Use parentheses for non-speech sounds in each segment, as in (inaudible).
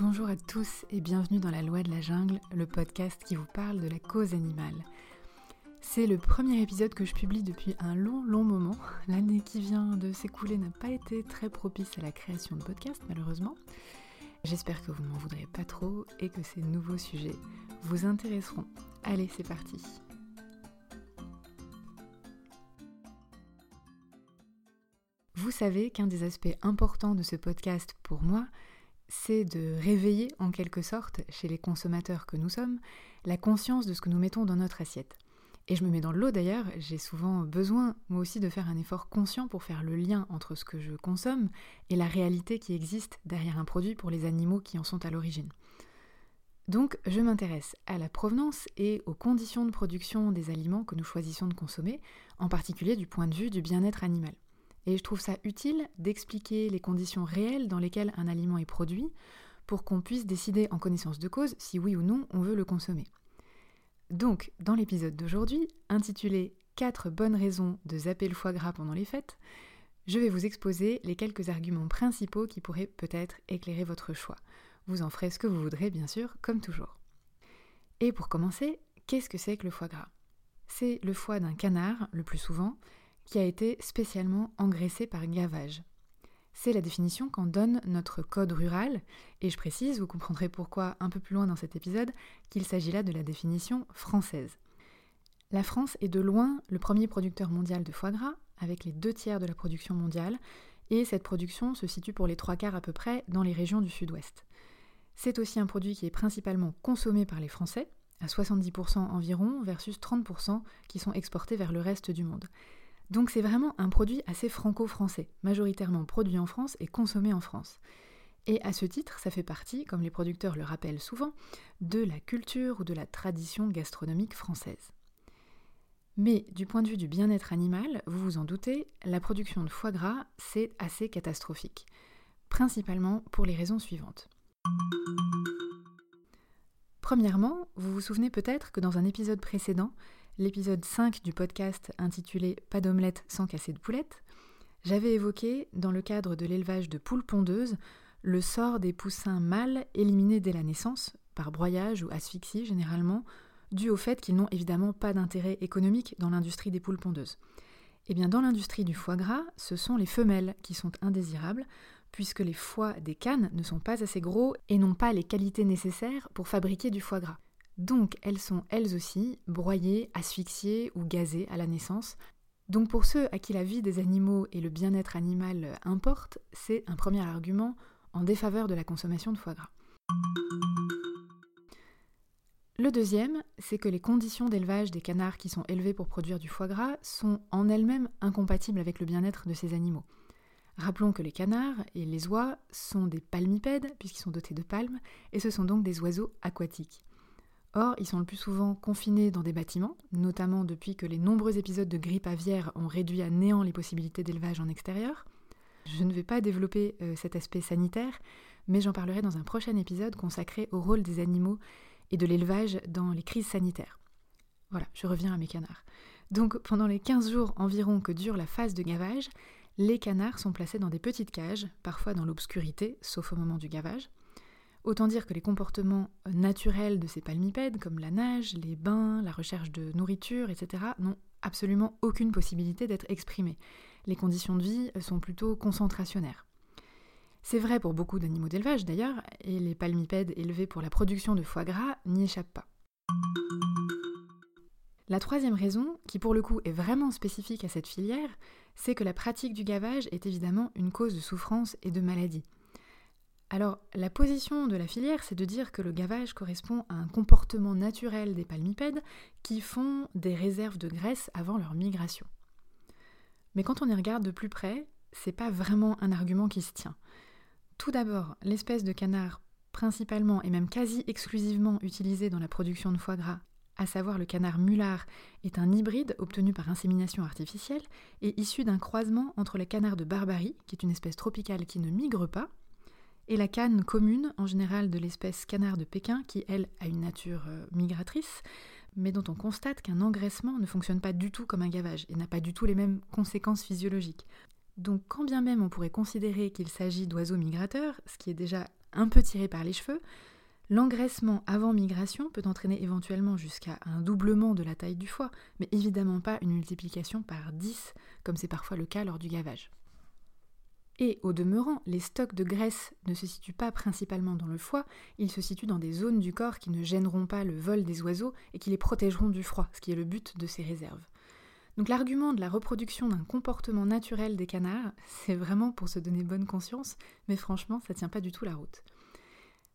Bonjour à tous et bienvenue dans La Loi de la Jungle, le podcast qui vous parle de la cause animale. C'est le premier épisode que je publie depuis un long, long moment. (laughs) L'année qui vient de s'écouler n'a pas été très propice à la création de podcasts, malheureusement. J'espère que vous ne m'en voudrez pas trop et que ces nouveaux sujets vous intéresseront. Allez, c'est parti. Vous savez qu'un des aspects importants de ce podcast pour moi, c'est de réveiller en quelque sorte chez les consommateurs que nous sommes la conscience de ce que nous mettons dans notre assiette. Et je me mets dans l'eau d'ailleurs, j'ai souvent besoin moi aussi de faire un effort conscient pour faire le lien entre ce que je consomme et la réalité qui existe derrière un produit pour les animaux qui en sont à l'origine. Donc je m'intéresse à la provenance et aux conditions de production des aliments que nous choisissons de consommer, en particulier du point de vue du bien-être animal. Et je trouve ça utile d'expliquer les conditions réelles dans lesquelles un aliment est produit pour qu'on puisse décider en connaissance de cause si oui ou non on veut le consommer. Donc, dans l'épisode d'aujourd'hui, intitulé 4 bonnes raisons de zapper le foie gras pendant les fêtes, je vais vous exposer les quelques arguments principaux qui pourraient peut-être éclairer votre choix. Vous en ferez ce que vous voudrez, bien sûr, comme toujours. Et pour commencer, qu'est-ce que c'est que le foie gras? C'est le foie d'un canard, le plus souvent, qui a été spécialement engraissé par gavage. C'est la définition qu'en donne notre code rural, et je précise, vous comprendrez pourquoi un peu plus loin dans cet épisode, qu'il s'agit là de la définition française. La France est de loin le premier producteur mondial de foie gras, avec les deux tiers de la production mondiale, et cette production se situe pour les trois quarts à peu près dans les régions du sud-ouest. C'est aussi un produit qui est principalement consommé par les Français, à 70% environ, versus 30% qui sont exportés vers le reste du monde. Donc c'est vraiment un produit assez franco-français, majoritairement produit en France et consommé en France. Et à ce titre, ça fait partie, comme les producteurs le rappellent souvent, de la culture ou de la tradition gastronomique française. Mais du point de vue du bien-être animal, vous vous en doutez, la production de foie gras, c'est assez catastrophique. Principalement pour les raisons suivantes. Premièrement, vous vous souvenez peut-être que dans un épisode précédent, l'épisode 5 du podcast intitulé Pas d'omelette sans casser de poulette, j'avais évoqué, dans le cadre de l'élevage de poules pondeuses, le sort des poussins mâles éliminés dès la naissance, par broyage ou asphyxie généralement, dû au fait qu'ils n'ont évidemment pas d'intérêt économique dans l'industrie des poules pondeuses. Eh bien, dans l'industrie du foie gras, ce sont les femelles qui sont indésirables, puisque les foies des cannes ne sont pas assez gros et n'ont pas les qualités nécessaires pour fabriquer du foie gras. Donc elles sont elles aussi broyées, asphyxiées ou gazées à la naissance. Donc pour ceux à qui la vie des animaux et le bien-être animal importent, c'est un premier argument en défaveur de la consommation de foie gras. Le deuxième, c'est que les conditions d'élevage des canards qui sont élevés pour produire du foie gras sont en elles-mêmes incompatibles avec le bien-être de ces animaux. Rappelons que les canards et les oies sont des palmipèdes, puisqu'ils sont dotés de palmes, et ce sont donc des oiseaux aquatiques. Or, ils sont le plus souvent confinés dans des bâtiments, notamment depuis que les nombreux épisodes de grippe aviaire ont réduit à néant les possibilités d'élevage en extérieur. Je ne vais pas développer euh, cet aspect sanitaire, mais j'en parlerai dans un prochain épisode consacré au rôle des animaux et de l'élevage dans les crises sanitaires. Voilà, je reviens à mes canards. Donc pendant les 15 jours environ que dure la phase de gavage, les canards sont placés dans des petites cages, parfois dans l'obscurité, sauf au moment du gavage. Autant dire que les comportements naturels de ces palmipèdes, comme la nage, les bains, la recherche de nourriture, etc., n'ont absolument aucune possibilité d'être exprimés. Les conditions de vie sont plutôt concentrationnaires. C'est vrai pour beaucoup d'animaux d'élevage d'ailleurs, et les palmipèdes élevés pour la production de foie gras n'y échappent pas. La troisième raison, qui pour le coup est vraiment spécifique à cette filière, c'est que la pratique du gavage est évidemment une cause de souffrance et de maladie. Alors, la position de la filière, c'est de dire que le gavage correspond à un comportement naturel des palmipèdes qui font des réserves de graisse avant leur migration. Mais quand on y regarde de plus près, c'est pas vraiment un argument qui se tient. Tout d'abord, l'espèce de canard principalement et même quasi exclusivement utilisée dans la production de foie gras, à savoir le canard mulard, est un hybride obtenu par insémination artificielle et issu d'un croisement entre le canard de Barbarie, qui est une espèce tropicale qui ne migre pas, et la canne commune, en général de l'espèce canard de Pékin, qui elle a une nature euh, migratrice, mais dont on constate qu'un engraissement ne fonctionne pas du tout comme un gavage et n'a pas du tout les mêmes conséquences physiologiques. Donc quand bien même on pourrait considérer qu'il s'agit d'oiseaux migrateurs, ce qui est déjà un peu tiré par les cheveux, l'engraissement avant migration peut entraîner éventuellement jusqu'à un doublement de la taille du foie, mais évidemment pas une multiplication par 10 comme c'est parfois le cas lors du gavage. Et au demeurant, les stocks de graisse ne se situent pas principalement dans le foie, ils se situent dans des zones du corps qui ne gêneront pas le vol des oiseaux et qui les protégeront du froid, ce qui est le but de ces réserves. Donc l'argument de la reproduction d'un comportement naturel des canards, c'est vraiment pour se donner bonne conscience, mais franchement, ça tient pas du tout la route.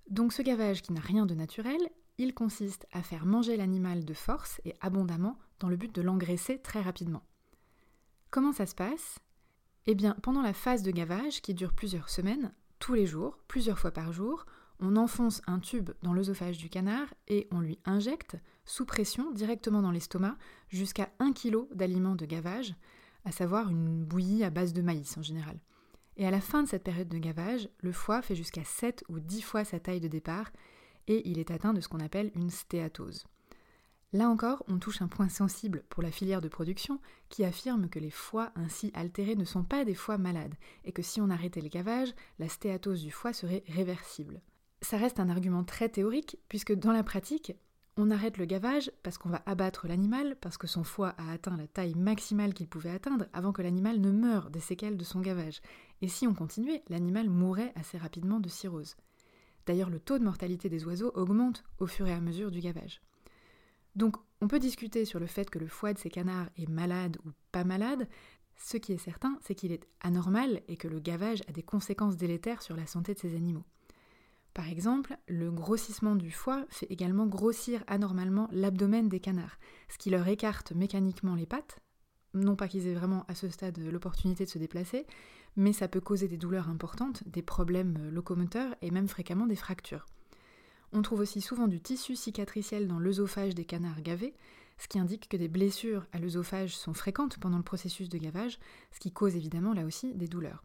Donc ce gavage qui n'a rien de naturel, il consiste à faire manger l'animal de force et abondamment dans le but de l'engraisser très rapidement. Comment ça se passe? Eh pendant la phase de gavage, qui dure plusieurs semaines, tous les jours, plusieurs fois par jour, on enfonce un tube dans l'œsophage du canard et on lui injecte, sous pression, directement dans l'estomac, jusqu'à 1 kg d'aliments de gavage, à savoir une bouillie à base de maïs en général. Et à la fin de cette période de gavage, le foie fait jusqu'à 7 ou 10 fois sa taille de départ et il est atteint de ce qu'on appelle une stéatose. Là encore, on touche un point sensible pour la filière de production qui affirme que les foies ainsi altérés ne sont pas des foies malades et que si on arrêtait le gavage, la stéatose du foie serait réversible. Ça reste un argument très théorique puisque dans la pratique, on arrête le gavage parce qu'on va abattre l'animal, parce que son foie a atteint la taille maximale qu'il pouvait atteindre avant que l'animal ne meure des séquelles de son gavage. Et si on continuait, l'animal mourrait assez rapidement de cirrhose. D'ailleurs, le taux de mortalité des oiseaux augmente au fur et à mesure du gavage. Donc on peut discuter sur le fait que le foie de ces canards est malade ou pas malade. Ce qui est certain, c'est qu'il est anormal et que le gavage a des conséquences délétères sur la santé de ces animaux. Par exemple, le grossissement du foie fait également grossir anormalement l'abdomen des canards, ce qui leur écarte mécaniquement les pattes. Non pas qu'ils aient vraiment à ce stade l'opportunité de se déplacer, mais ça peut causer des douleurs importantes, des problèmes locomoteurs et même fréquemment des fractures. On trouve aussi souvent du tissu cicatriciel dans l'œsophage des canards gavés, ce qui indique que des blessures à l'œsophage sont fréquentes pendant le processus de gavage, ce qui cause évidemment là aussi des douleurs.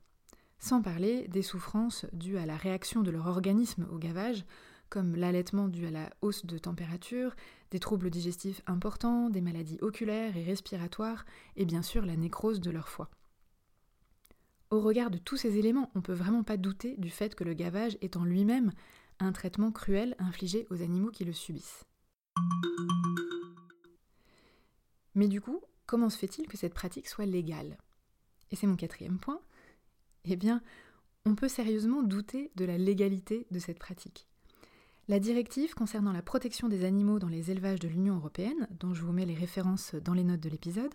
Sans parler des souffrances dues à la réaction de leur organisme au gavage, comme l'allaitement dû à la hausse de température, des troubles digestifs importants, des maladies oculaires et respiratoires, et bien sûr la nécrose de leur foie. Au regard de tous ces éléments, on ne peut vraiment pas douter du fait que le gavage est en lui-même un traitement cruel infligé aux animaux qui le subissent. Mais du coup, comment se fait-il que cette pratique soit légale? Et c'est mon quatrième point. Eh bien, on peut sérieusement douter de la légalité de cette pratique. La directive concernant la protection des animaux dans les élevages de l'Union européenne, dont je vous mets les références dans les notes de l'épisode,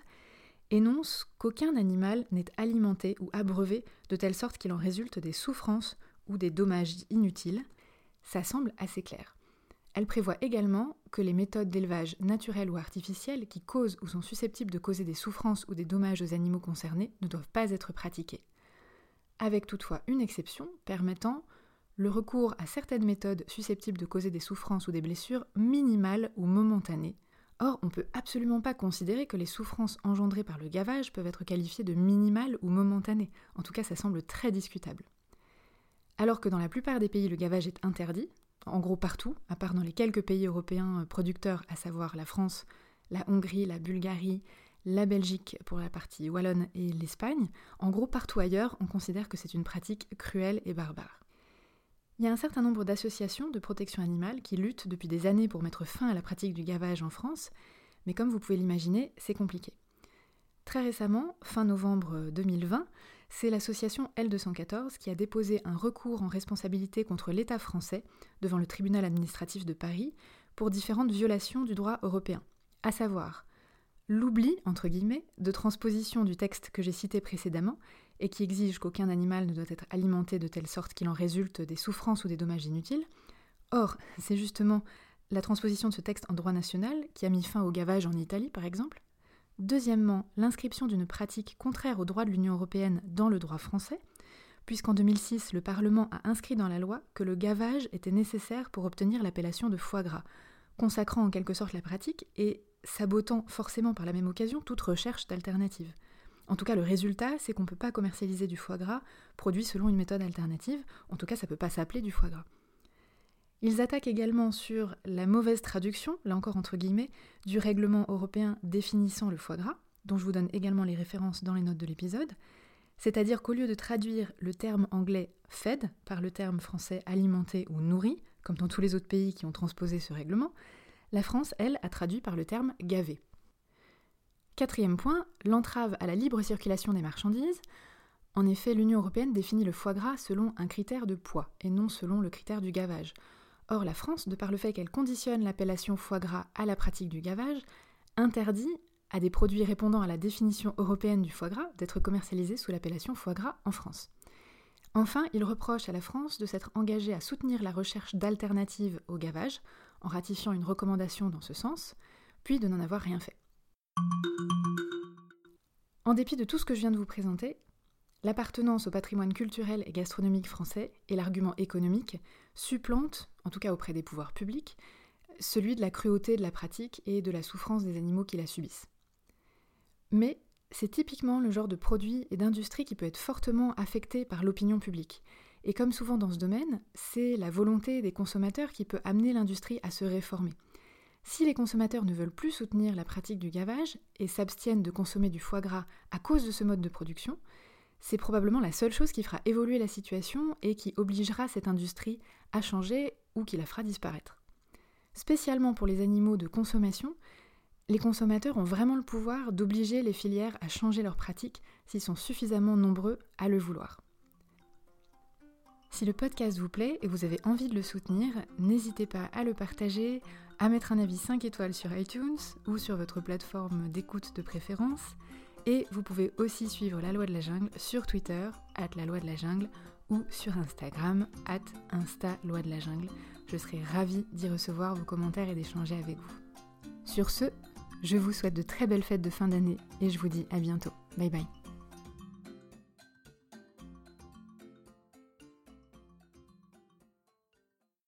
énonce qu'aucun animal n'est alimenté ou abreuvé de telle sorte qu'il en résulte des souffrances ou des dommages inutiles, ça semble assez clair. Elle prévoit également que les méthodes d'élevage naturelles ou artificielles qui causent ou sont susceptibles de causer des souffrances ou des dommages aux animaux concernés ne doivent pas être pratiquées. Avec toutefois une exception permettant le recours à certaines méthodes susceptibles de causer des souffrances ou des blessures minimales ou momentanées. Or, on ne peut absolument pas considérer que les souffrances engendrées par le gavage peuvent être qualifiées de minimales ou momentanées. En tout cas, ça semble très discutable. Alors que dans la plupart des pays, le gavage est interdit, en gros partout, à part dans les quelques pays européens euh, producteurs, à savoir la France, la Hongrie, la Bulgarie, la Belgique pour la partie wallonne et l'Espagne, en gros partout ailleurs, on considère que c'est une pratique cruelle et barbare. Il y a un certain nombre d'associations de protection animale qui luttent depuis des années pour mettre fin à la pratique du gavage en France, mais comme vous pouvez l'imaginer, c'est compliqué. Très récemment, fin novembre 2020, c'est l'association L214 qui a déposé un recours en responsabilité contre l'État français devant le tribunal administratif de Paris pour différentes violations du droit européen, à savoir l'oubli, entre guillemets, de transposition du texte que j'ai cité précédemment et qui exige qu'aucun animal ne doit être alimenté de telle sorte qu'il en résulte des souffrances ou des dommages inutiles. Or, c'est justement la transposition de ce texte en droit national qui a mis fin au gavage en Italie, par exemple, Deuxièmement, l'inscription d'une pratique contraire au droit de l'Union européenne dans le droit français, puisqu'en 2006, le Parlement a inscrit dans la loi que le gavage était nécessaire pour obtenir l'appellation de foie gras, consacrant en quelque sorte la pratique et sabotant forcément par la même occasion toute recherche d'alternative. En tout cas, le résultat, c'est qu'on ne peut pas commercialiser du foie gras produit selon une méthode alternative, en tout cas, ça ne peut pas s'appeler du foie gras. Ils attaquent également sur la mauvaise traduction, là encore entre guillemets, du règlement européen définissant le foie gras, dont je vous donne également les références dans les notes de l'épisode. C'est-à-dire qu'au lieu de traduire le terme anglais fed par le terme français alimenté ou nourri, comme dans tous les autres pays qui ont transposé ce règlement, la France, elle, a traduit par le terme gavé. Quatrième point, l'entrave à la libre circulation des marchandises. En effet, l'Union européenne définit le foie gras selon un critère de poids et non selon le critère du gavage. Or, la France, de par le fait qu'elle conditionne l'appellation foie gras à la pratique du gavage, interdit à des produits répondant à la définition européenne du foie gras d'être commercialisés sous l'appellation foie gras en France. Enfin, il reproche à la France de s'être engagée à soutenir la recherche d'alternatives au gavage, en ratifiant une recommandation dans ce sens, puis de n'en avoir rien fait. En dépit de tout ce que je viens de vous présenter, l'appartenance au patrimoine culturel et gastronomique français et l'argument économique supplantent, en tout cas auprès des pouvoirs publics, celui de la cruauté de la pratique et de la souffrance des animaux qui la subissent. Mais c'est typiquement le genre de produit et d'industrie qui peut être fortement affecté par l'opinion publique. Et comme souvent dans ce domaine, c'est la volonté des consommateurs qui peut amener l'industrie à se réformer. Si les consommateurs ne veulent plus soutenir la pratique du gavage et s'abstiennent de consommer du foie gras à cause de ce mode de production, c'est probablement la seule chose qui fera évoluer la situation et qui obligera cette industrie à changer ou qui la fera disparaître. Spécialement pour les animaux de consommation, les consommateurs ont vraiment le pouvoir d'obliger les filières à changer leurs pratiques s'ils sont suffisamment nombreux à le vouloir. Si le podcast vous plaît et vous avez envie de le soutenir, n'hésitez pas à le partager, à mettre un avis 5 étoiles sur iTunes ou sur votre plateforme d'écoute de préférence. Et vous pouvez aussi suivre La Loi de la Jungle sur Twitter, at La Loi de la Jungle, ou sur Instagram, at Insta Loi de la Jungle. Je serai ravie d'y recevoir vos commentaires et d'échanger avec vous. Sur ce, je vous souhaite de très belles fêtes de fin d'année et je vous dis à bientôt. Bye bye.